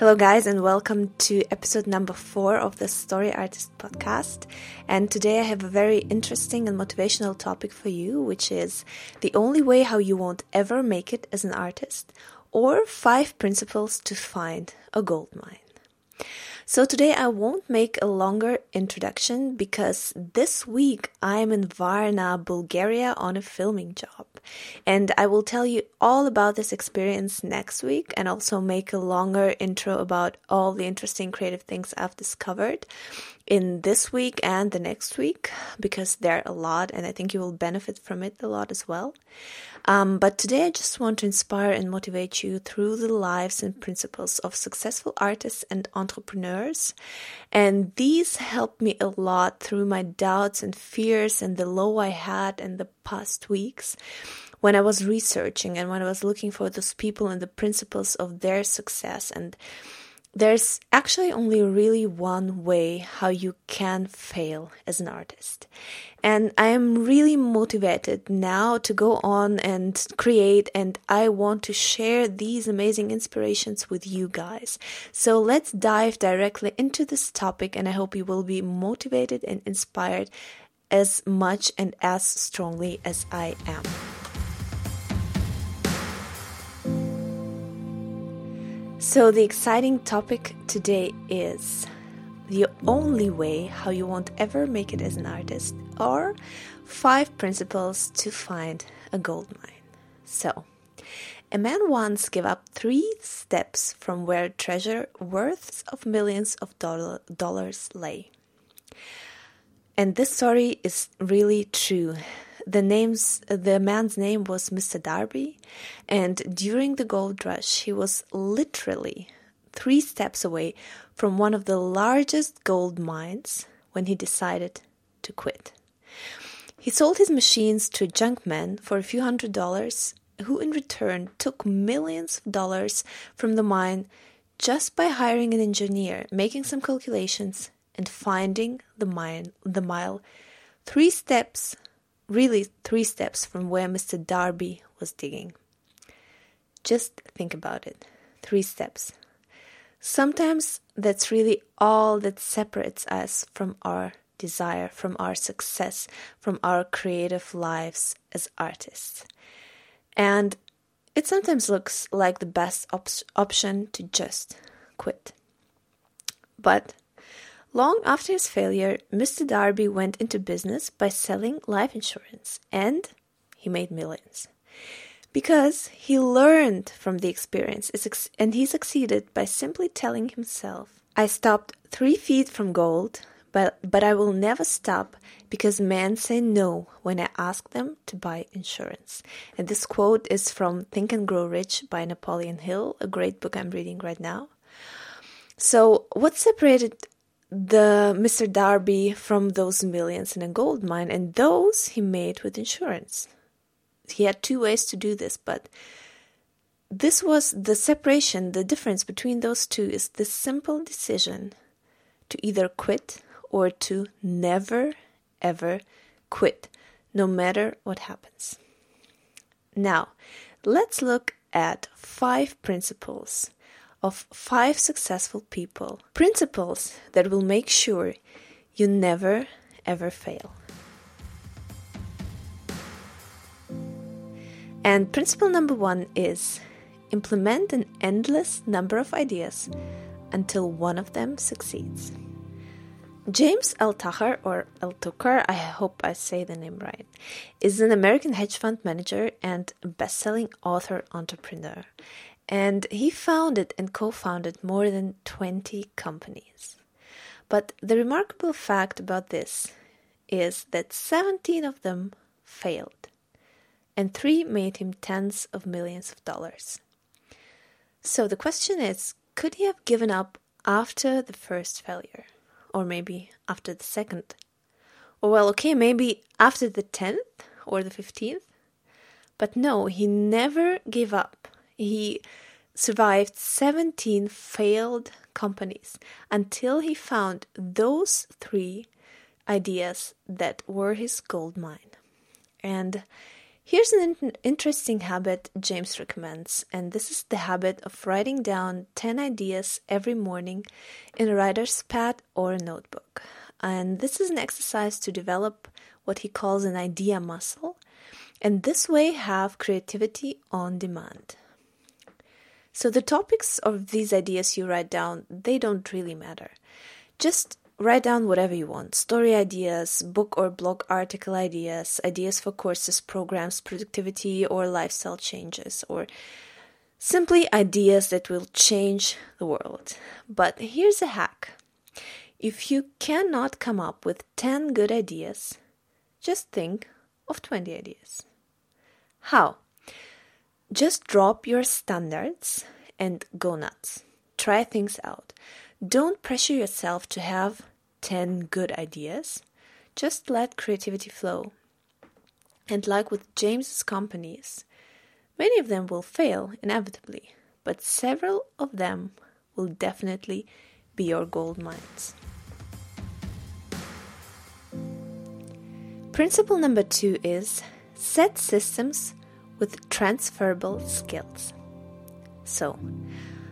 Hello, guys, and welcome to episode number four of the Story Artist podcast. And today I have a very interesting and motivational topic for you, which is the only way how you won't ever make it as an artist, or five principles to find a gold mine. So today I won't make a longer introduction because this week I'm in Varna, Bulgaria on a filming job. And I will tell you all about this experience next week and also make a longer intro about all the interesting creative things I've discovered in this week and the next week because there are a lot and I think you will benefit from it a lot as well. Um, but today I just want to inspire and motivate you through the lives and principles of successful artists and entrepreneurs. And these helped me a lot through my doubts and fears and the low I had in the past weeks when I was researching and when I was looking for those people and the principles of their success and there's actually only really one way how you can fail as an artist. And I am really motivated now to go on and create, and I want to share these amazing inspirations with you guys. So let's dive directly into this topic, and I hope you will be motivated and inspired as much and as strongly as I am. So, the exciting topic today is the only way how you won't ever make it as an artist, or five principles to find a gold mine. So, a man once gave up three steps from where treasure worths of millions of dollar, dollars lay. And this story is really true the names the man's name was Mr. Darby, and during the gold rush, he was literally three steps away from one of the largest gold mines when he decided to quit. He sold his machines to a junk man for a few hundred dollars, who in return took millions of dollars from the mine just by hiring an engineer, making some calculations, and finding the mine the mile three steps really three steps from where Mr. Darby was digging. Just think about it three steps. Sometimes that's really all that separates us from our desire, from our success, from our creative lives as artists. And it sometimes looks like the best op- option to just quit. But Long after his failure, Mr. Darby went into business by selling life insurance, and he made millions. Because he learned from the experience and he succeeded by simply telling himself, I stopped three feet from gold, but, but I will never stop because men say no when I ask them to buy insurance. And this quote is from Think and Grow Rich by Napoleon Hill, a great book I'm reading right now. So, what separated the Mr. Darby from those millions in a gold mine, and those he made with insurance. He had two ways to do this, but this was the separation, the difference between those two is the simple decision to either quit or to never ever quit, no matter what happens. Now, let's look at five principles of five successful people. Principles that will make sure you never ever fail. And principle number one is implement an endless number of ideas until one of them succeeds. James L. Altucher, or Altucher, I hope I say the name right, is an American hedge fund manager and best selling author entrepreneur and he founded and co founded more than 20 companies. But the remarkable fact about this is that 17 of them failed, and three made him tens of millions of dollars. So the question is could he have given up after the first failure, or maybe after the second, Or, well, okay, maybe after the 10th or the 15th. But no, he never gave up. He survived 17 failed companies until he found those three ideas that were his gold mine. And here's an in- interesting habit James recommends, and this is the habit of writing down 10 ideas every morning in a writer's pad or a notebook. And this is an exercise to develop what he calls an idea muscle, and this way have creativity on demand. So the topics of these ideas you write down, they don't really matter. Just write down whatever you want story ideas, book or blog article ideas, ideas for courses, programs, productivity, or lifestyle changes, or simply ideas that will change the world. But here's a hack if you cannot come up with 10 good ideas, just think of 20 ideas. How? Just drop your standards and go nuts. Try things out. Don't pressure yourself to have 10 good ideas. Just let creativity flow. And like with James's companies, many of them will fail inevitably, but several of them will definitely be your gold mines. Principle number two is set systems with transferable skills. So,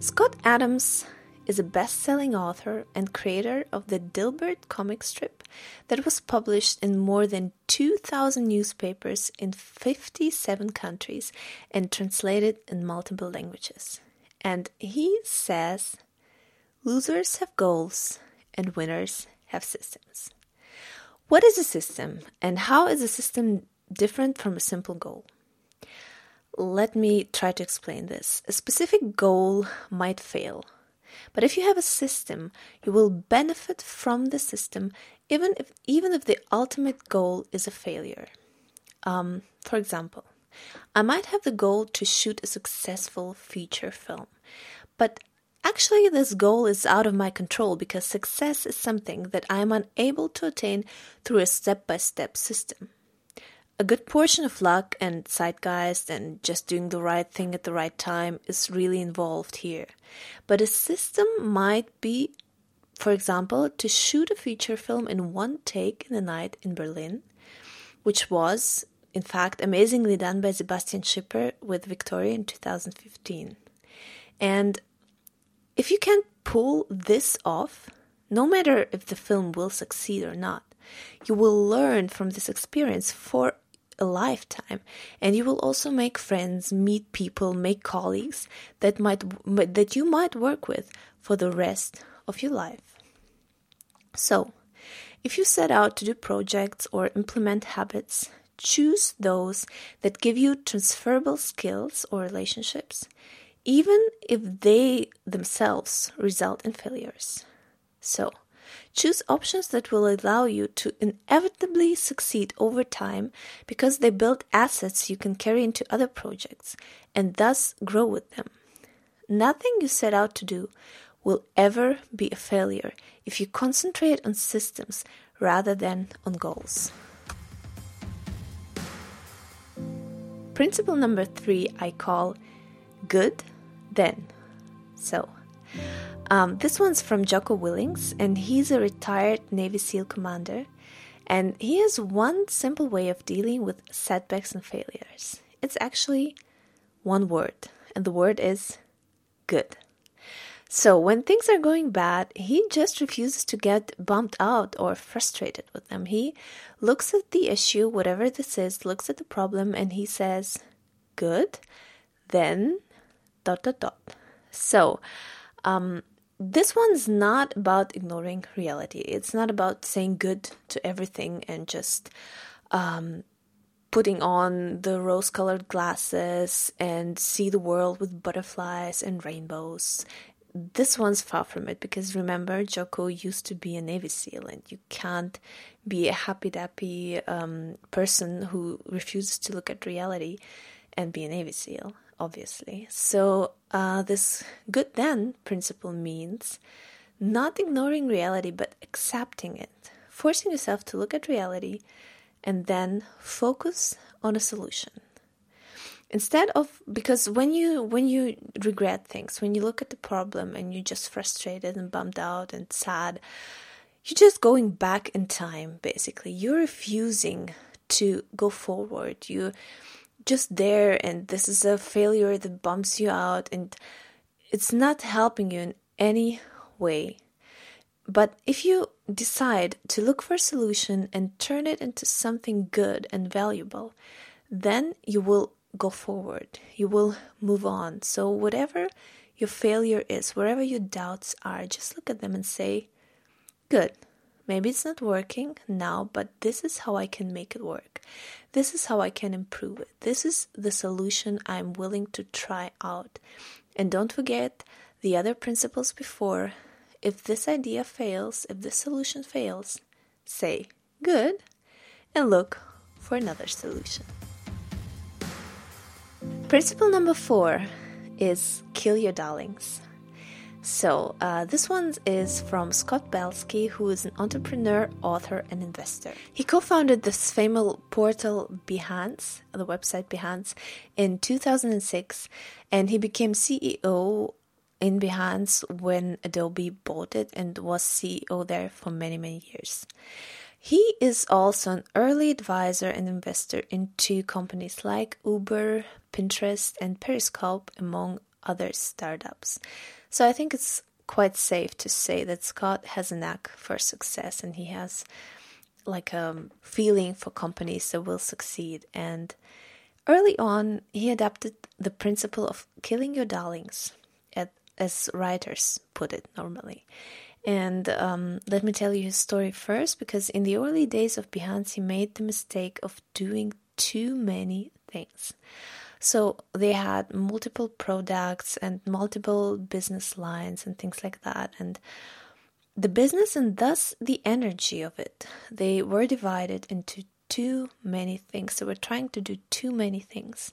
Scott Adams is a best selling author and creator of the Dilbert comic strip that was published in more than 2,000 newspapers in 57 countries and translated in multiple languages. And he says losers have goals and winners have systems. What is a system and how is a system different from a simple goal? Let me try to explain this. A specific goal might fail, but if you have a system, you will benefit from the system even if even if the ultimate goal is a failure. Um, for example, I might have the goal to shoot a successful feature film, but actually this goal is out of my control because success is something that I am unable to attain through a step-by-step system a good portion of luck and zeitgeist and just doing the right thing at the right time is really involved here. But a system might be, for example, to shoot a feature film in one take in the night in Berlin, which was, in fact, amazingly done by Sebastian Schipper with Victoria in 2015. And if you can pull this off, no matter if the film will succeed or not, you will learn from this experience for a lifetime. And you will also make friends meet people make colleagues that might that you might work with for the rest of your life. So if you set out to do projects or implement habits choose those that give you transferable skills or relationships even if they themselves result in failures. So Choose options that will allow you to inevitably succeed over time because they build assets you can carry into other projects and thus grow with them. Nothing you set out to do will ever be a failure if you concentrate on systems rather than on goals. Principle number three I call good then. So, um, this one's from Jocko Willink, and he's a retired Navy SEAL commander. And he has one simple way of dealing with setbacks and failures. It's actually one word, and the word is good. So when things are going bad, he just refuses to get bummed out or frustrated with them. He looks at the issue, whatever this is, looks at the problem, and he says, Good, then dot dot dot. So, um, this one's not about ignoring reality. It's not about saying good to everything and just um, putting on the rose colored glasses and see the world with butterflies and rainbows. This one's far from it because remember, Jocko used to be a Navy SEAL, and you can't be a happy dappy um, person who refuses to look at reality and be a Navy SEAL obviously. So, uh, this good then principle means not ignoring reality but accepting it. Forcing yourself to look at reality and then focus on a solution. Instead of because when you when you regret things when you look at the problem and you're just frustrated and bummed out and sad you're just going back in time basically. You're refusing to go forward. You just there and this is a failure that bumps you out and it's not helping you in any way but if you decide to look for a solution and turn it into something good and valuable then you will go forward. You will move on. So, whatever your failure is, wherever your doubts are, just look at them and say, Good. Maybe it's not working now, but this is how I can make it work. This is how I can improve it. This is the solution I'm willing to try out. And don't forget the other principles before. If this idea fails, if this solution fails, say good and look for another solution. Principle number four is kill your darlings. So, uh, this one is from Scott Belsky, who is an entrepreneur, author, and investor. He co founded this famous portal Behance, the website Behance, in 2006, and he became CEO in Behance when Adobe bought it and was CEO there for many, many years. He is also an early advisor and investor in two companies like Uber, Pinterest, and Periscope, among other startups. So I think it's quite safe to say that Scott has a knack for success and he has like a feeling for companies that will succeed. And early on, he adapted the principle of killing your darlings, as writers put it normally. And um, let me tell you his story first, because in the early days of Behance, he made the mistake of doing too many things. So they had multiple products and multiple business lines and things like that. And the business and thus the energy of it, they were divided into too many things. They were trying to do too many things.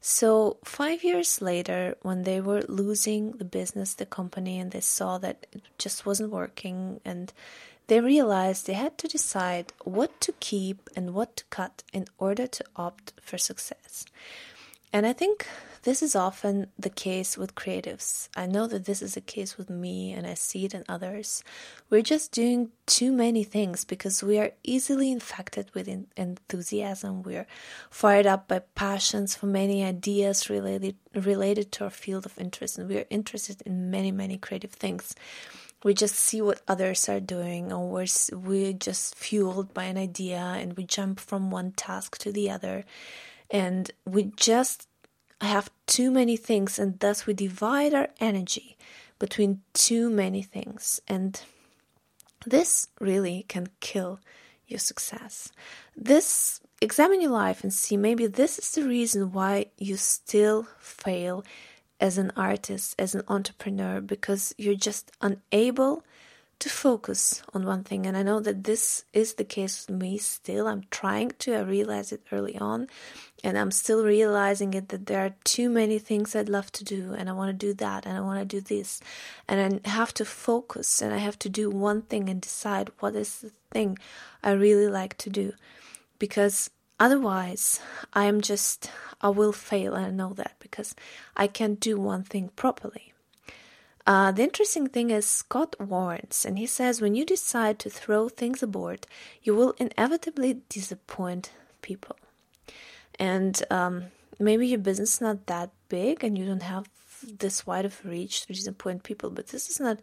So, five years later, when they were losing the business, the company, and they saw that it just wasn't working, and they realized they had to decide what to keep and what to cut in order to opt for success. And I think this is often the case with creatives. I know that this is the case with me, and I see it in others. We're just doing too many things because we are easily infected with enthusiasm. We're fired up by passions for many ideas related related to our field of interest, and we are interested in many, many creative things. We just see what others are doing, or we're, we're just fueled by an idea, and we jump from one task to the other and we just have too many things, and thus we divide our energy between too many things. And this really can kill your success. This examine your life and see maybe this is the reason why you still fail as an artist, as an entrepreneur, because you're just unable to focus on one thing. And I know that this is the case with me still. I'm trying to, I it early on, and I'm still realizing it that there are too many things I'd love to do, and I want to do that, and I want to do this. And I have to focus, and I have to do one thing and decide what is the thing I really like to do. Because otherwise, I am just, I will fail, and I know that because I can't do one thing properly. Uh, the interesting thing is, Scott warns, and he says when you decide to throw things aboard, you will inevitably disappoint people. And um, maybe your business is not that big and you don't have this wide of reach to disappoint people, but this is not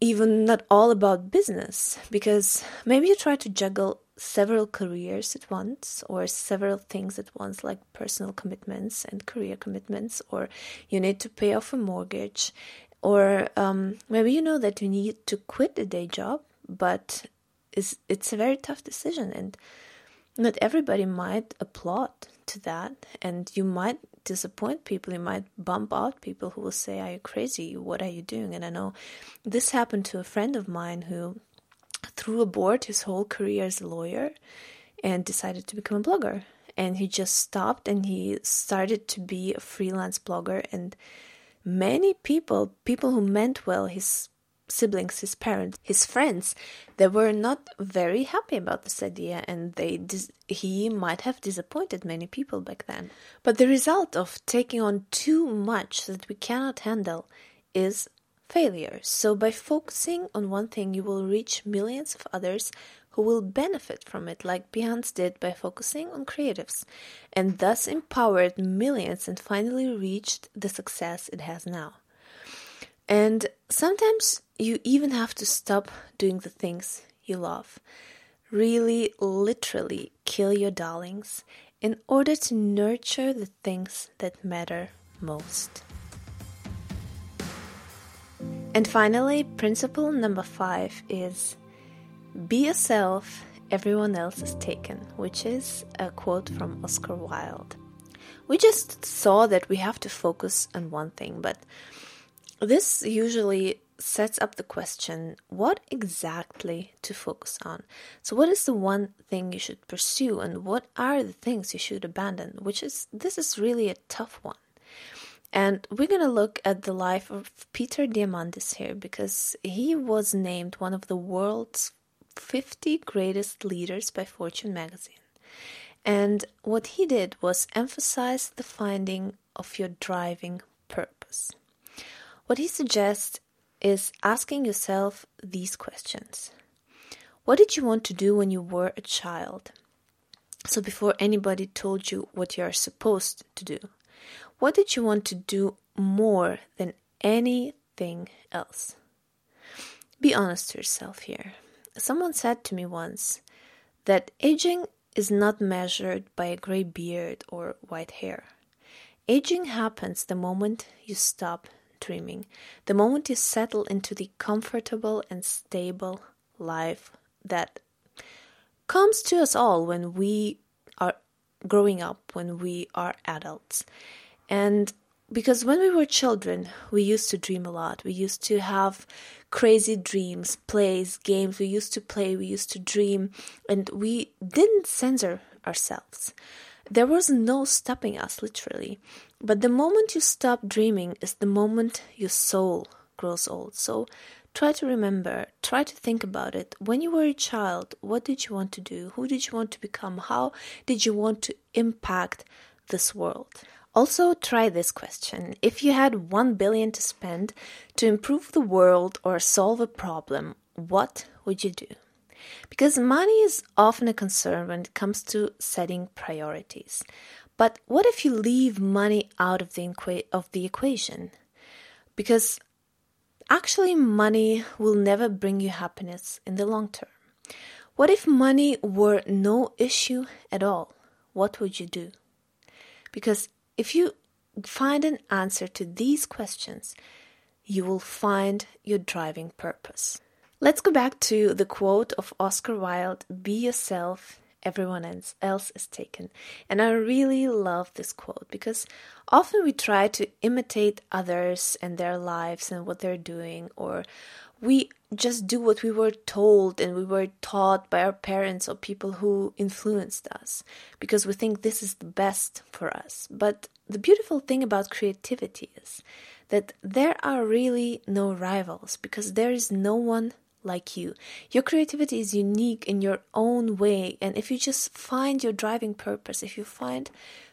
even not all about business because maybe you try to juggle several careers at once or several things at once like personal commitments and career commitments or you need to pay off a mortgage or um, maybe you know that you need to quit a day job but it's, it's a very tough decision. And not everybody might applaud to that and you might disappoint people you might bump out people who will say are you crazy? What are you doing? And i know this happened to a friend of mine who threw aboard his whole career as a lawyer and decided to become a blogger. And he just stopped and he started to be a freelance blogger and many people people who meant well his siblings, his parents, his friends, they were not very happy about this idea and they dis- he might have disappointed many people back then. But the result of taking on too much that we cannot handle is failure. So by focusing on one thing, you will reach millions of others who will benefit from it, like Behance did by focusing on creatives, and thus empowered millions and finally reached the success it has now. And sometimes you even have to stop doing the things you love. Really, literally kill your darlings in order to nurture the things that matter most. And finally, principle number five is be yourself, everyone else is taken, which is a quote from Oscar Wilde. We just saw that we have to focus on one thing, but this usually sets up the question what exactly to focus on. So, what is the one thing you should pursue, and what are the things you should abandon? Which is, this is really a tough one. And we're going to look at the life of Peter Diamandis here because he was named one of the world's 50 greatest leaders by Fortune magazine. And what he did was emphasize the finding of your driving purpose. What he suggests is asking yourself these questions What did you want to do when you were a child? So, before anybody told you what you are supposed to do, what did you want to do more than anything else? Be honest to yourself here. Someone said to me once that aging is not measured by a gray beard or white hair. Aging happens the moment you stop dreaming, the moment you settle into the comfortable and stable life that comes to us all when we are growing up, when we are adults. And because when we were children, we used to dream a lot. We used to have crazy dreams, plays, games. We used to play, we used to dream, and we didn't censor ourselves. There was no stopping us, literally. But the moment you stop dreaming is the moment your soul grows old. So try to remember, try to think about it. When you were a child, what did you want to do? Who did you want to become? How did you want to impact this world? Also, try this question. If you had 1 billion to spend to improve the world or solve a problem, what would you do? Because money is often a concern when it comes to setting priorities. But what if you leave money out of the, equa- of the equation? Because actually, money will never bring you happiness in the long term. What if money were no issue at all? What would you do? Because if you find an answer to these questions, you will find your driving purpose. Let's go back to the quote of Oscar Wilde Be yourself, everyone else is taken. And I really love this quote because often we try to imitate others and their lives and what they're doing, or we just do what we were told and we were taught by our parents or people who influenced us because we think this is the best for us. But the beautiful thing about creativity is that there are really no rivals because there is no one like you. Your creativity is unique in your own way, and if you just find your driving purpose, if you find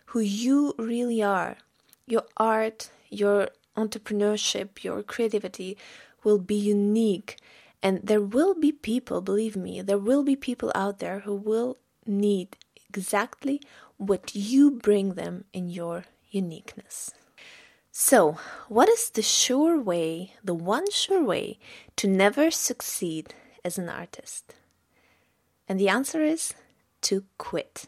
who you really are, your art, your entrepreneurship, your creativity will be unique. And there will be people, believe me, there will be people out there who will need exactly what you bring them in your uniqueness. So, what is the sure way, the one sure way to never succeed as an artist? And the answer is to quit.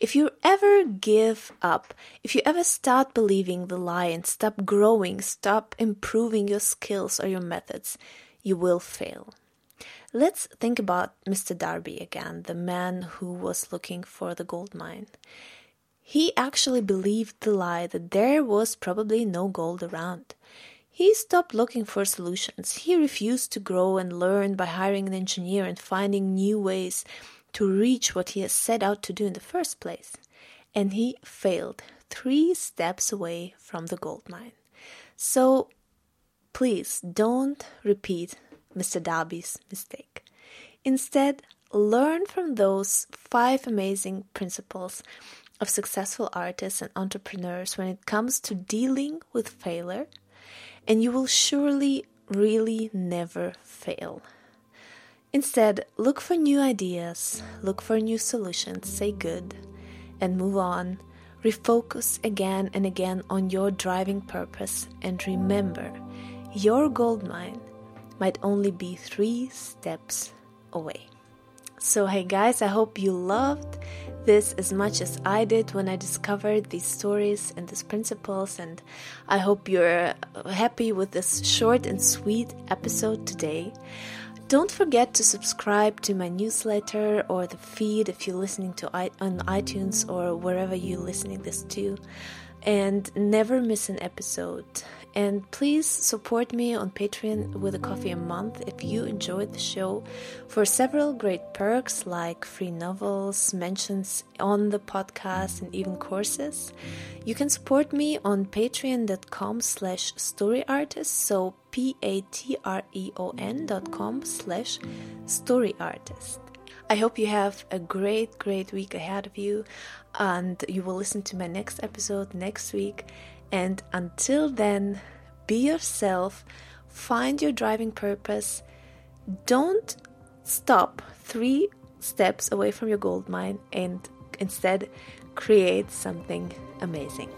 If you ever give up, if you ever start believing the lie and stop growing, stop improving your skills or your methods, you will fail. Let's think about Mr. Darby again, the man who was looking for the gold mine. He actually believed the lie that there was probably no gold around. He stopped looking for solutions. He refused to grow and learn by hiring an engineer and finding new ways to reach what he has set out to do in the first place. And he failed three steps away from the gold mine. So please don't repeat Mr. Darby's mistake. Instead, learn from those five amazing principles of successful artists and entrepreneurs when it comes to dealing with failure, and you will surely really never fail. Instead, look for new ideas, look for new solutions, say good, and move on. Refocus again and again on your driving purpose, and remember your gold mine might only be three steps away. So, hey guys, I hope you loved this as much as I did when I discovered these stories and these principles, and I hope you're happy with this short and sweet episode today. Don't forget to subscribe to my newsletter or the feed if you're listening to I- on iTunes or wherever you're listening this to, and never miss an episode. And please support me on Patreon with a coffee a month if you enjoyed the show for several great perks like free novels, mentions on the podcast, and even courses. You can support me on patreon.com slash storyartist, so p-a-t-r-e-o-n dot com slash storyartist. I hope you have a great, great week ahead of you, and you will listen to my next episode next week. And until then, be yourself, find your driving purpose. Don't stop three steps away from your gold mine and instead create something amazing.